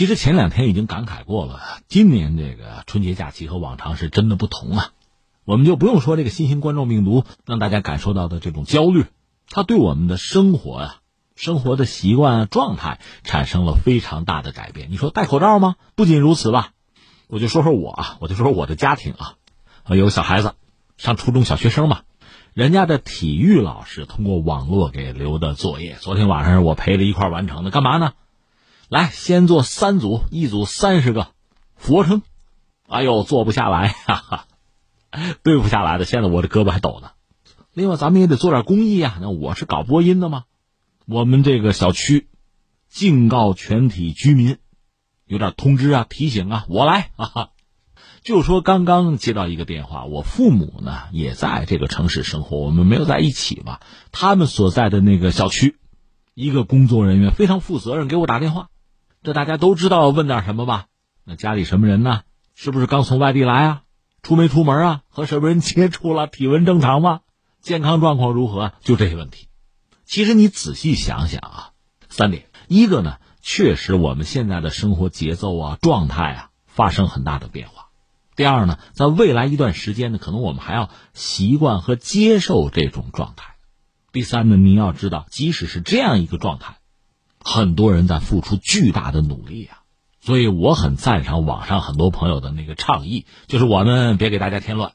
其实前两天已经感慨过了，今年这个春节假期和往常是真的不同啊。我们就不用说这个新型冠状病毒让大家感受到的这种焦虑，它对我们的生活啊、生活的习惯状态产生了非常大的改变。你说戴口罩吗？不仅如此吧，我就说说我啊，我就说说我的家庭啊，有个小孩子上初中小学生嘛，人家的体育老师通过网络给留的作业，昨天晚上我陪着一块完成的，干嘛呢？来，先做三组，一组三十个俯卧撑。哎呦，做不下来，哈哈，对不下来的。现在我这胳膊还抖呢。另外，咱们也得做点公益啊。那我是搞播音的嘛，我们这个小区警告全体居民，有点通知啊、提醒啊，我来啊。就说刚刚接到一个电话，我父母呢也在这个城市生活，我们没有在一起吧。他们所在的那个小区，一个工作人员非常负责任给我打电话。这大家都知道，问点什么吧？那家里什么人呢？是不是刚从外地来啊？出没出门啊？和什么人接触了？体温正常吗？健康状况如何？就这些问题。其实你仔细想想啊，三点：一个呢，确实我们现在的生活节奏啊、状态啊发生很大的变化；第二呢，在未来一段时间呢，可能我们还要习惯和接受这种状态；第三呢，你要知道，即使是这样一个状态。很多人在付出巨大的努力啊，所以我很赞赏网上很多朋友的那个倡议，就是我们别给大家添乱，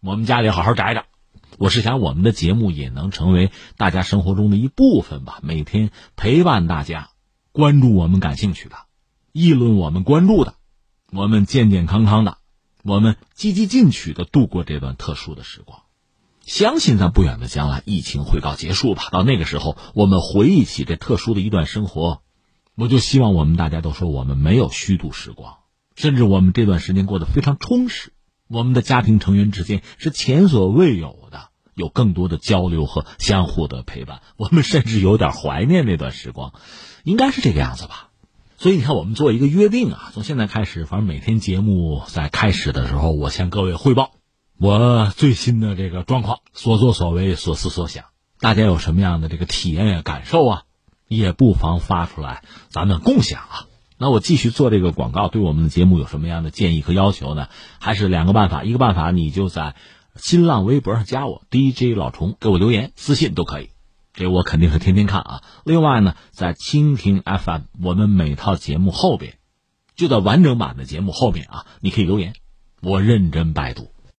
我们家里好好宅着。我是想我们的节目也能成为大家生活中的一部分吧，每天陪伴大家，关注我们感兴趣的，议论我们关注的，我们健健康康的，我们积极进取的度过这段特殊的时光。相信在不远的将来，疫情会告结束吧。到那个时候，我们回忆起这特殊的一段生活，我就希望我们大家都说我们没有虚度时光，甚至我们这段时间过得非常充实。我们的家庭成员之间是前所未有的，有更多的交流和相互的陪伴。我们甚至有点怀念那段时光，应该是这个样子吧。所以你看，我们做一个约定啊，从现在开始，反正每天节目在开始的时候，我向各位汇报。我最新的这个状况，所作所为，所思所想，大家有什么样的这个体验呀、感受啊，也不妨发出来，咱们共享啊。那我继续做这个广告，对我们的节目有什么样的建议和要求呢？还是两个办法，一个办法你就在新浪微博上加我 DJ 老虫，给我留言、私信都可以，这我肯定是天天看啊。另外呢，在蜻蜓 FM，我们每套节目后边，就在完整版的节目后面啊，你可以留言，我认真拜读。